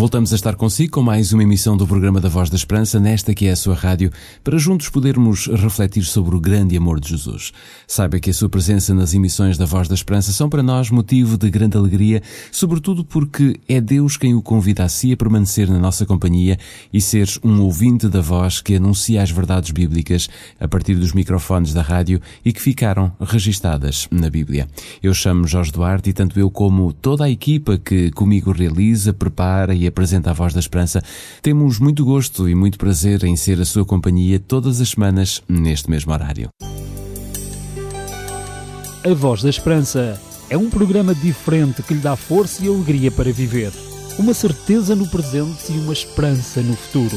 Voltamos a estar consigo com mais uma emissão do programa da Voz da Esperança, nesta que é a sua rádio, para juntos podermos refletir sobre o grande amor de Jesus. Saiba que a sua presença nas emissões da Voz da Esperança são para nós motivo de grande alegria, sobretudo porque é Deus quem o convida a si a permanecer na nossa companhia e ser um ouvinte da voz que anuncia as verdades bíblicas a partir dos microfones da rádio e que ficaram registadas na Bíblia. Eu chamo Jorge Duarte e tanto eu como toda a equipa que comigo realiza, prepara e apresenta a Voz da Esperança, temos muito gosto e muito prazer em ser a sua companhia todas as semanas neste mesmo horário. A Voz da Esperança é um programa diferente que lhe dá força e alegria para viver, uma certeza no presente e uma esperança no futuro.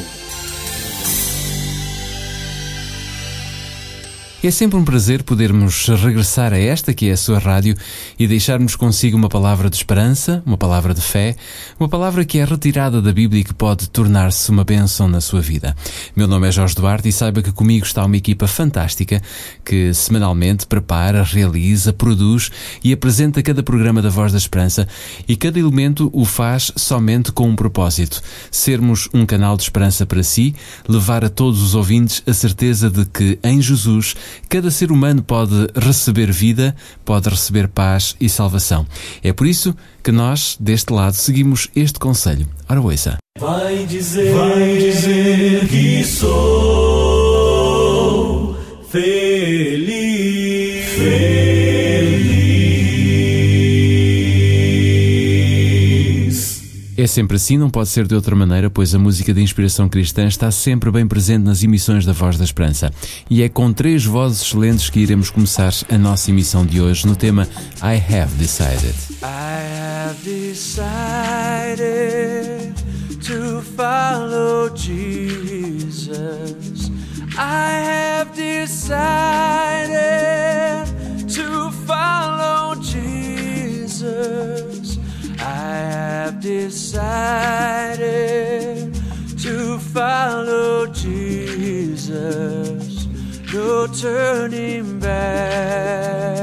É sempre um prazer podermos regressar a esta que é a sua rádio e deixarmos consigo uma palavra de esperança, uma palavra de fé, uma palavra que é retirada da Bíblia e que pode tornar-se uma bênção na sua vida. Meu nome é Jorge Duarte e saiba que comigo está uma equipa fantástica que semanalmente prepara, realiza, produz e apresenta cada programa da Voz da Esperança e cada elemento o faz somente com um propósito: sermos um canal de esperança para si, levar a todos os ouvintes a certeza de que em Jesus cada ser humano pode receber vida, pode receber paz e salvação. É por isso que nós, deste lado, seguimos este conselho. Ora, ouça. Vai dizer, vai dizer que sou feliz. É sempre assim, não pode ser de outra maneira, pois a música de inspiração cristã está sempre bem presente nas emissões da Voz da Esperança. E é com três vozes excelentes que iremos começar a nossa emissão de hoje no tema I Have Decided. I have decided to follow Jesus. I have decided to follow Jesus. I have decided to follow Jesus. No turning back,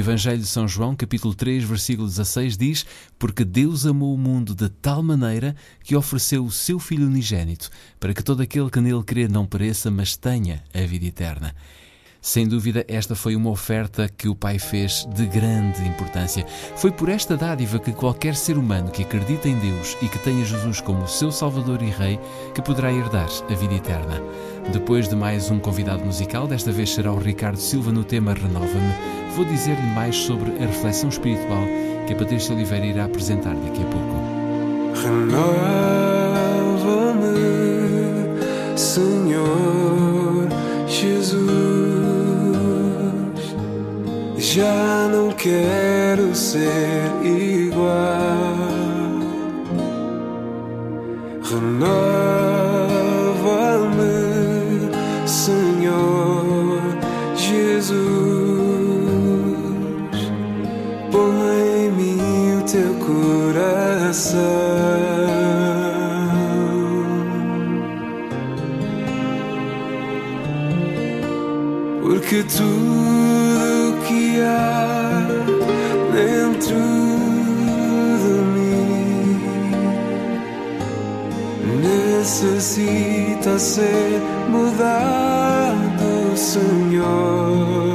Evangelho de São João, capítulo 3, versículo 16, diz: Porque Deus amou o mundo de tal maneira que ofereceu o seu Filho unigênito, para que todo aquele que nele crê não pereça, mas tenha a vida eterna. Sem dúvida, esta foi uma oferta que o Pai fez de grande importância. Foi por esta dádiva que qualquer ser humano que acredita em Deus e que tenha Jesus como seu Salvador e Rei, que poderá herdar a vida eterna. Depois de mais um convidado musical, desta vez será o Ricardo Silva no tema Renova-me, vou dizer-lhe mais sobre a reflexão espiritual que a Patrícia Oliveira irá apresentar daqui a pouco. Renova-me, Senhor Jesus. Já não quero ser igual. Renova-me, tudo que há dentro de mim necessita ser mudado, Senhor.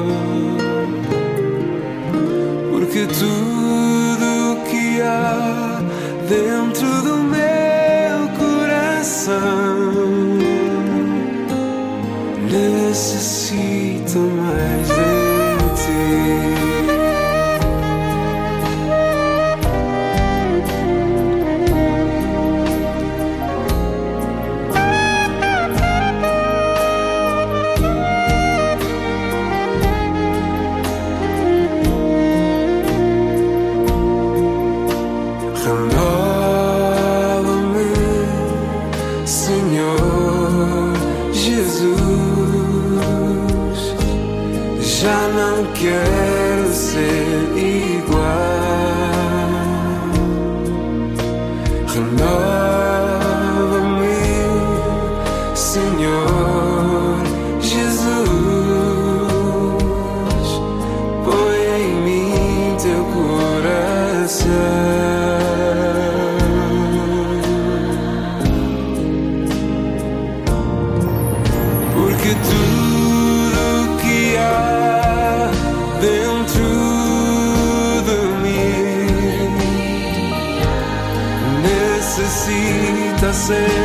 Necessita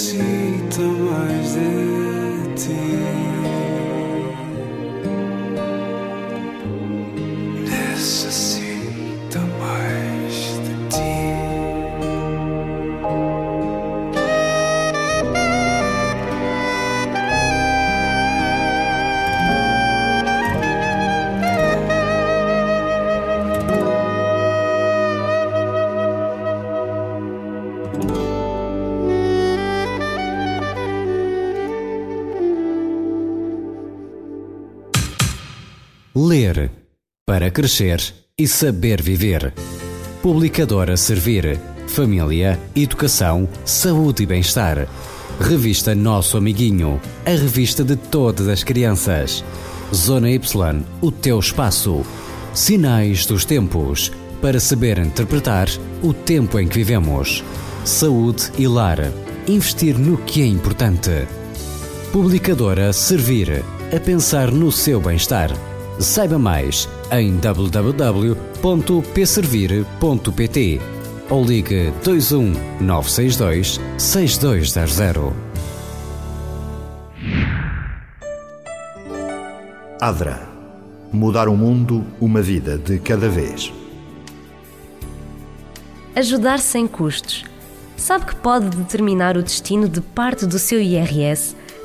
mais de para crescer e saber viver. Publicadora Servir. Família, Educação, Saúde e Bem-Estar. Revista Nosso Amiguinho. A revista de todas as crianças. Zona Y. O teu espaço. Sinais dos tempos. Para saber interpretar o tempo em que vivemos. Saúde e lar. Investir no que é importante. Publicadora Servir. A pensar no seu bem-estar. Saiba mais em www.pservir.pt ou ligue 21 962 6200. Adra. Mudar o mundo, uma vida de cada vez. Ajudar sem custos. Sabe que pode determinar o destino de parte do seu IRS?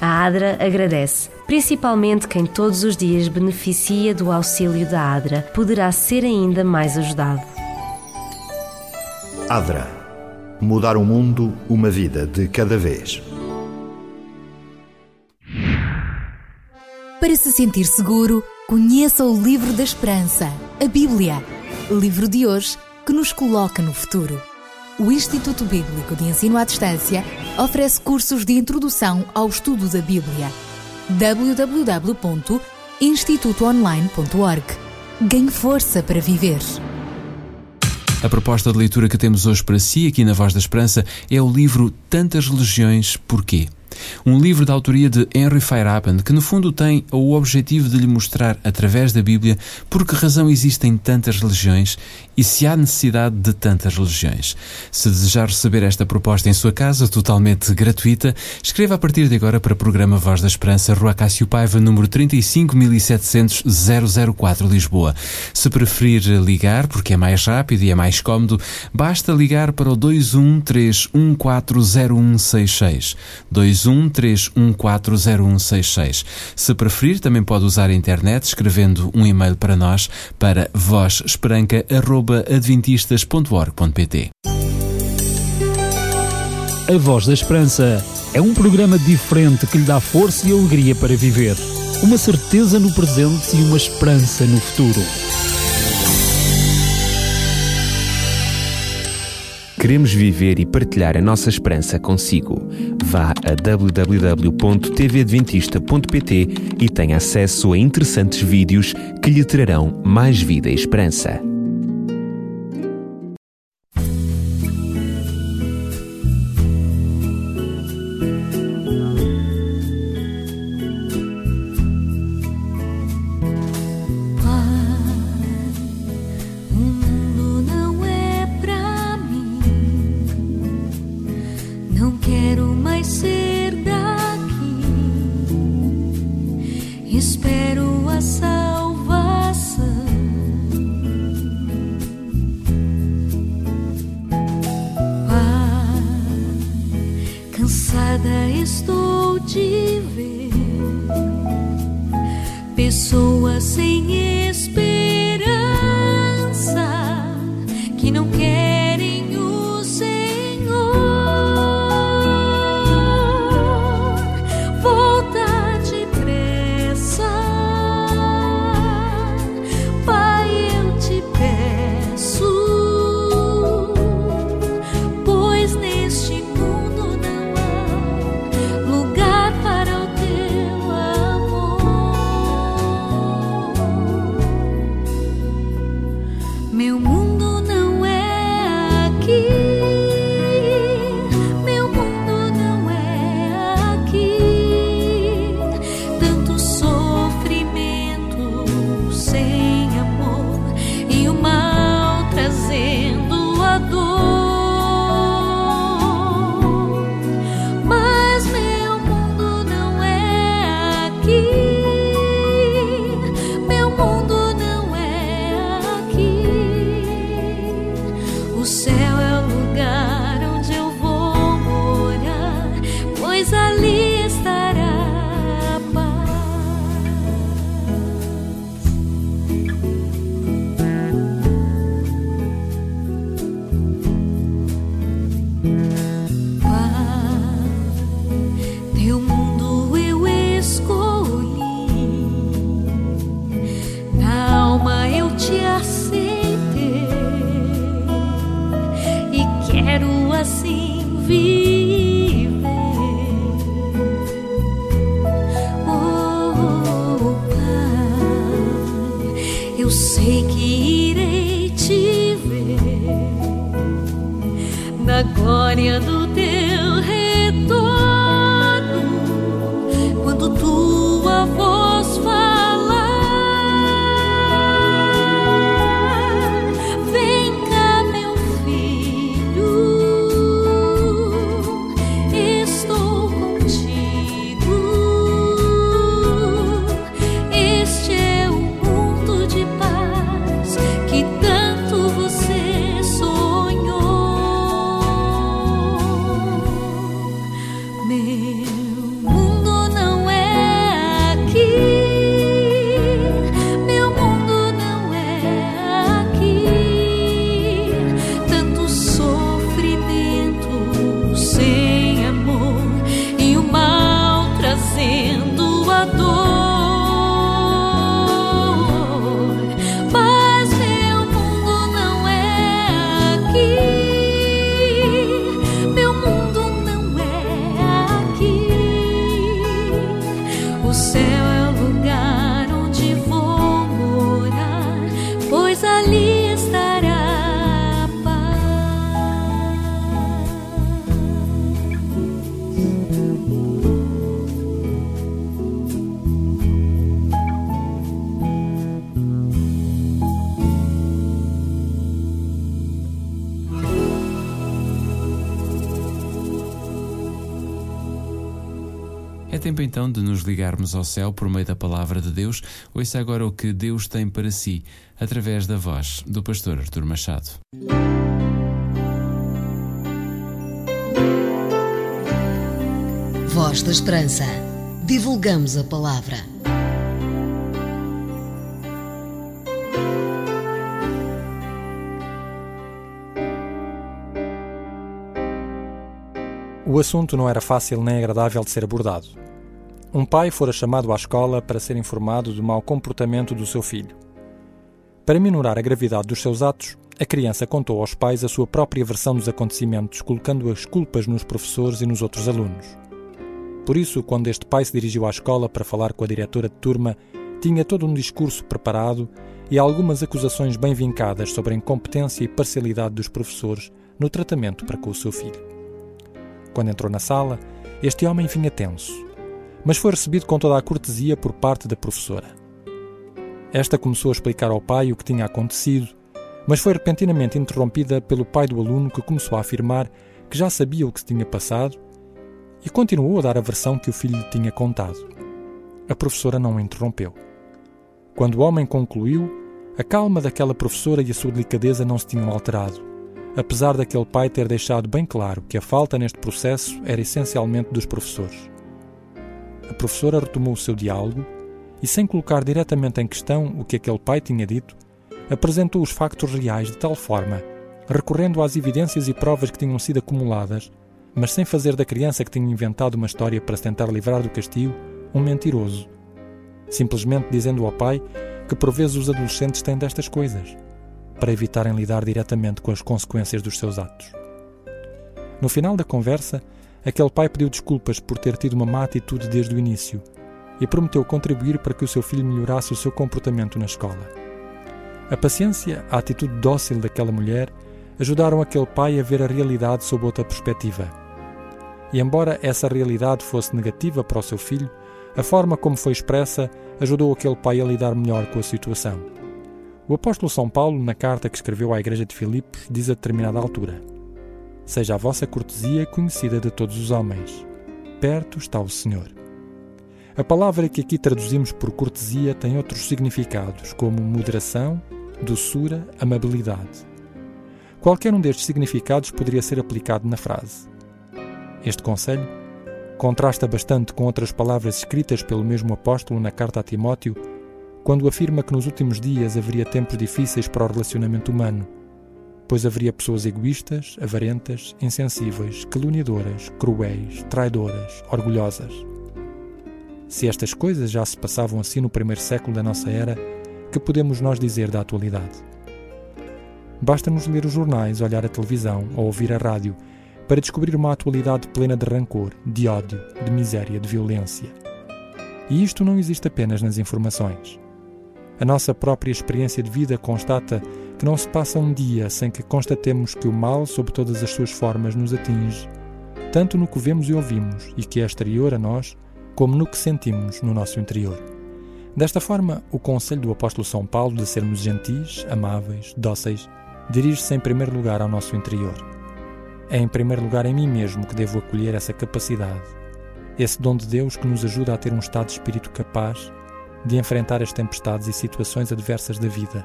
A ADRA agradece, principalmente quem todos os dias beneficia do auxílio da ADRA, poderá ser ainda mais ajudado. Adra. Mudar o mundo, uma vida de cada vez. Para se sentir seguro, conheça o Livro da Esperança, a Bíblia. Livro de hoje que nos coloca no futuro. O Instituto Bíblico de Ensino à Distância oferece cursos de introdução ao estudo da Bíblia. www.institutoonline.org Ganhe força para viver. A proposta de leitura que temos hoje para si, aqui na Voz da Esperança, é o livro Tantas Religiões, Porquê? Um livro da autoria de Henry Feyerabend que, no fundo, tem o objetivo de lhe mostrar, através da Bíblia, por que razão existem tantas religiões e se há necessidade de tantas religiões. Se desejar receber esta proposta em sua casa, totalmente gratuita, escreva a partir de agora para o programa Voz da Esperança, Rua Cássio Paiva, número 35700 004, Lisboa. Se preferir ligar, porque é mais rápido e é mais cómodo, basta ligar para o 213140166. 213140166. Se preferir, também pode usar a internet escrevendo um e-mail para nós para vozesperanca.adventistas.org.pt A Voz da Esperança é um programa diferente que lhe dá força e alegria para viver. Uma certeza no presente e uma esperança no futuro. Queremos viver e partilhar a nossa esperança consigo. Vá a www.tvadventista.pt e tenha acesso a interessantes vídeos que lhe trarão mais vida e esperança. Glória do tempo então de nos ligarmos ao céu por meio da palavra de Deus. Ouça agora o que Deus tem para si, através da voz do pastor Artur Machado. Voz da Esperança. Divulgamos a palavra. O assunto não era fácil nem agradável de ser abordado. Um pai fora chamado à escola para ser informado do mau comportamento do seu filho. Para minorar a gravidade dos seus atos, a criança contou aos pais a sua própria versão dos acontecimentos, colocando as culpas nos professores e nos outros alunos. Por isso, quando este pai se dirigiu à escola para falar com a diretora de turma, tinha todo um discurso preparado e algumas acusações bem vincadas sobre a incompetência e parcialidade dos professores no tratamento para com o seu filho. Quando entrou na sala, este homem vinha tenso, mas foi recebido com toda a cortesia por parte da professora. Esta começou a explicar ao pai o que tinha acontecido, mas foi repentinamente interrompida pelo pai do aluno que começou a afirmar que já sabia o que se tinha passado e continuou a dar a versão que o filho lhe tinha contado. A professora não o interrompeu. Quando o homem concluiu, a calma daquela professora e a sua delicadeza não se tinham alterado, apesar daquele pai ter deixado bem claro que a falta neste processo era essencialmente dos professores. A professora retomou o seu diálogo e, sem colocar diretamente em questão o que aquele pai tinha dito, apresentou os factos reais de tal forma, recorrendo às evidências e provas que tinham sido acumuladas, mas sem fazer da criança que tinha inventado uma história para se tentar livrar do castigo um mentiroso. Simplesmente dizendo ao pai que por vezes os adolescentes têm destas coisas, para evitarem lidar diretamente com as consequências dos seus atos. No final da conversa, aquele pai pediu desculpas por ter tido uma má atitude desde o início e prometeu contribuir para que o seu filho melhorasse o seu comportamento na escola. A paciência, a atitude dócil daquela mulher ajudaram aquele pai a ver a realidade sob outra perspectiva. E embora essa realidade fosse negativa para o seu filho, a forma como foi expressa ajudou aquele pai a lidar melhor com a situação. O apóstolo São Paulo, na carta que escreveu à igreja de Filipos, diz a determinada altura: Seja a vossa cortesia conhecida de todos os homens. Perto está o Senhor. A palavra que aqui traduzimos por cortesia tem outros significados, como moderação, doçura, amabilidade. Qualquer um destes significados poderia ser aplicado na frase. Este conselho contrasta bastante com outras palavras escritas pelo mesmo apóstolo na carta a Timóteo, quando afirma que nos últimos dias haveria tempos difíceis para o relacionamento humano, pois haveria pessoas egoístas, avarentas, insensíveis, caluniadoras, cruéis, traidoras, orgulhosas. Se estas coisas já se passavam assim no primeiro século da nossa era, que podemos nós dizer da atualidade? Basta-nos ler os jornais, olhar a televisão ou ouvir a rádio para descobrir uma atualidade plena de rancor, de ódio, de miséria, de violência. E isto não existe apenas nas informações. A nossa própria experiência de vida constata que não se passa um dia sem que constatemos que o mal, sob todas as suas formas, nos atinge, tanto no que vemos e ouvimos e que é exterior a nós, como no que sentimos no nosso interior. Desta forma, o conselho do apóstolo São Paulo de sermos gentis, amáveis, dóceis, dirige-se em primeiro lugar ao nosso interior. É em primeiro lugar em mim mesmo que devo acolher essa capacidade, esse dom de Deus que nos ajuda a ter um estado de espírito capaz de enfrentar as tempestades e situações adversas da vida,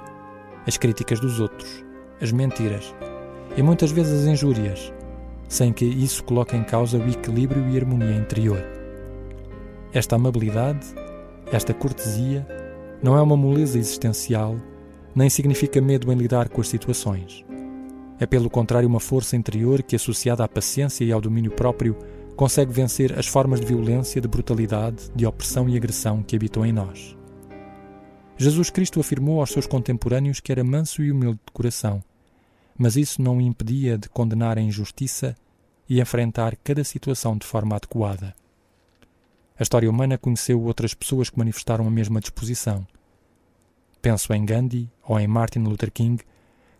as críticas dos outros, as mentiras e muitas vezes as injúrias, sem que isso coloque em causa o equilíbrio e harmonia interior. Esta amabilidade, esta cortesia, não é uma moleza existencial, nem significa medo em lidar com as situações. É, pelo contrário, uma força interior que, associada à paciência e ao domínio próprio, consegue vencer as formas de violência, de brutalidade, de opressão e agressão que habitam em nós. Jesus Cristo afirmou aos seus contemporâneos que era manso e humilde de coração, mas isso não o impedia de condenar a injustiça e enfrentar cada situação de forma adequada. A história humana conheceu outras pessoas que manifestaram a mesma disposição. Penso em Gandhi ou em Martin Luther King,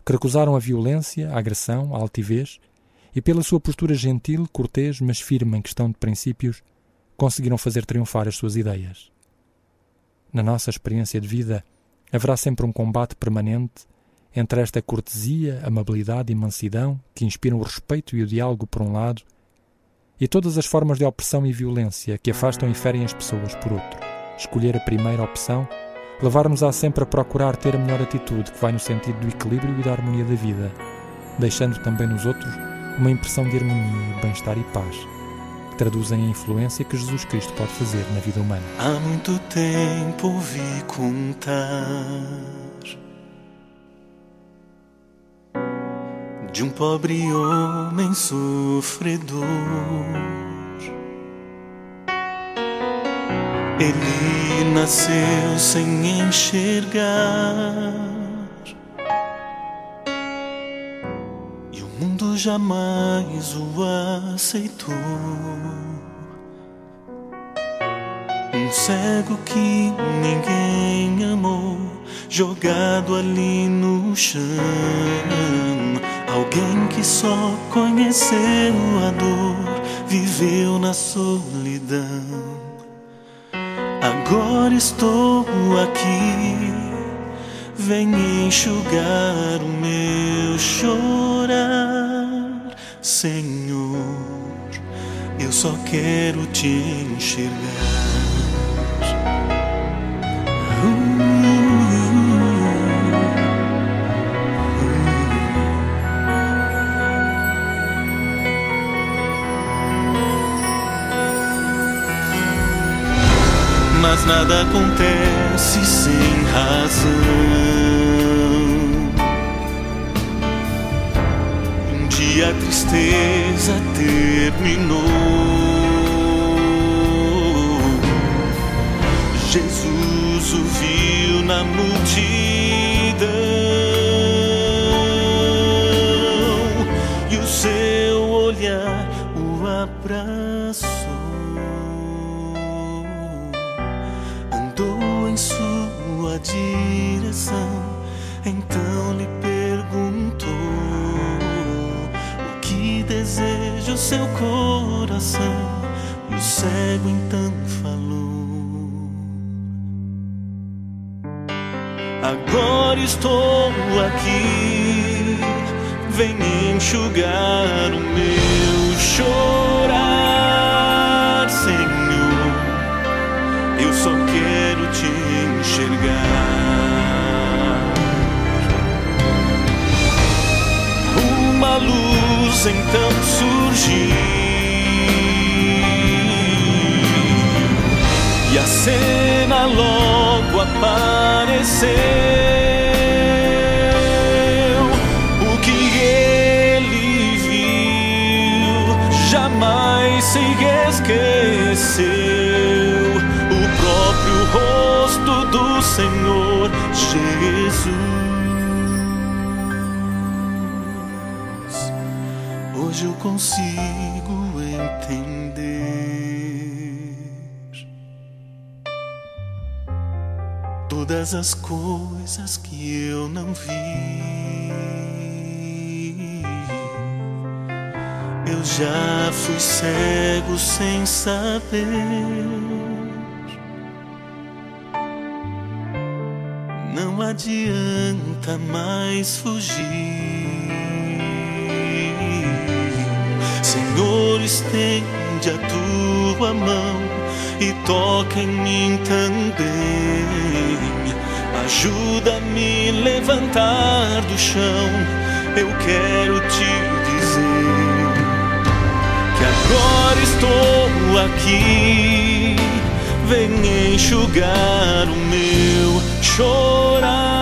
que recusaram a violência, a agressão, a altivez e, pela sua postura gentil, cortês, mas firme em questão de princípios, conseguiram fazer triunfar as suas ideias. Na nossa experiência de vida, haverá sempre um combate permanente entre esta cortesia, amabilidade e mansidão que inspiram o respeito e o diálogo por um lado, e todas as formas de opressão e violência que afastam e ferem as pessoas por outro. Escolher a primeira opção levar-nos-á sempre a procurar ter a melhor atitude que vai no sentido do equilíbrio e da harmonia da vida, deixando também nos outros uma impressão de harmonia, bem-estar e paz, que traduzem a influência que Jesus Cristo pode fazer na vida humana. Há muito tempo ouvi contar de um pobre homem sofredor. Ele nasceu sem enxergar. Jamais o aceitou. Um cego que ninguém amou, jogado ali no chão. Alguém que só conheceu a dor, viveu na solidão. Agora estou aqui, vem enxugar o meu chorar, Senhor. Eu só quero te enxergar. mas nada acontece sem razão. Dia a tristeza terminou. Jesus o viu na multidão e o seu olhar o abraçou. sua direção. Seu coração. E o cego então falou: Agora estou aqui, vem enxugar o meu chorar, Senhor. Eu só quero te enxergar. Uma luz então surgiu e a cena logo apareceu. Todas as coisas que eu não vi. Eu já fui cego sem saber. Não adianta mais fugir. Senhor, estende a tua mão e toca em mim também. Ajuda-me levantar do chão. Eu quero te dizer que agora estou aqui. Vem enxugar o meu chorar,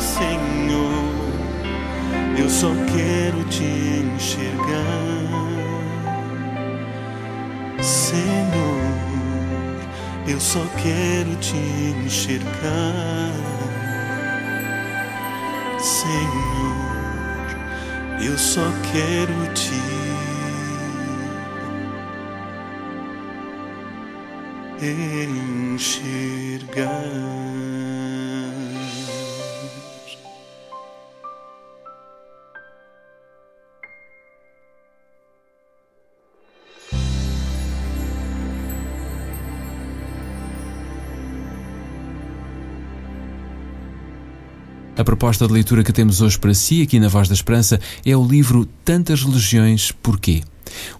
Senhor. Eu só quero te enxergar, Senhor. Eu só quero te enxergar, Senhor. Eu só quero te enxergar. Proposta de leitura que temos hoje para si, aqui na Voz da Esperança, é o livro Tantas Religiões, Porquê?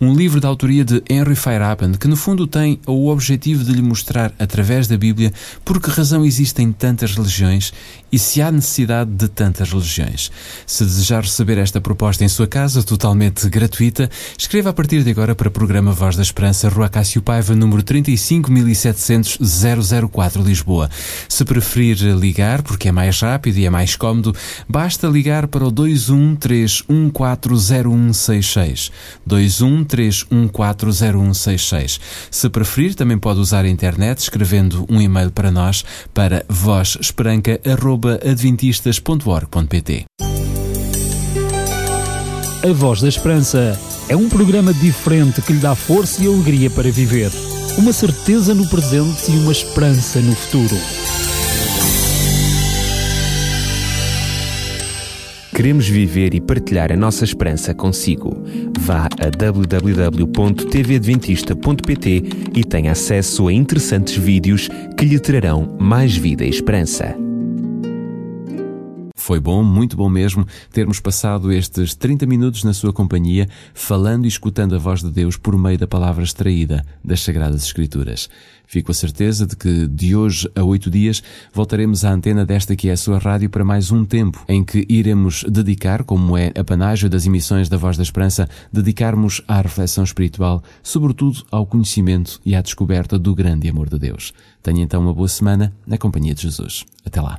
Um livro da autoria de Henry Feyerabend que, no fundo, tem o objetivo de lhe mostrar, através da Bíblia, por que razão existem tantas religiões e se há necessidade de tantas religiões. Se desejar receber esta proposta em sua casa, totalmente gratuita, escreva a partir de agora para o programa Voz da Esperança, Rua Cássio Paiva, número 35700 004, Lisboa. Se preferir ligar, porque é mais rápido e é mais cómodo, basta ligar para o 213140166. 213140166. Se preferir, também pode usar a internet escrevendo um e-mail para nós para vozesperanca.adventistas.org.pt A Voz da Esperança é um programa diferente que lhe dá força e alegria para viver. Uma certeza no presente e uma esperança no futuro. Queremos viver e partilhar a nossa esperança consigo. Vá a www.tvadventista.pt e tenha acesso a interessantes vídeos que lhe trarão mais vida e esperança. Foi bom, muito bom mesmo, termos passado estes 30 minutos na sua companhia, falando e escutando a voz de Deus por meio da palavra extraída das Sagradas Escrituras. Fico a certeza de que de hoje a oito dias voltaremos à antena desta que é a sua rádio para mais um tempo em que iremos dedicar, como é a panágio das emissões da Voz da Esperança, dedicarmos à reflexão espiritual, sobretudo ao conhecimento e à descoberta do grande amor de Deus. Tenha então uma boa semana na companhia de Jesus. Até lá.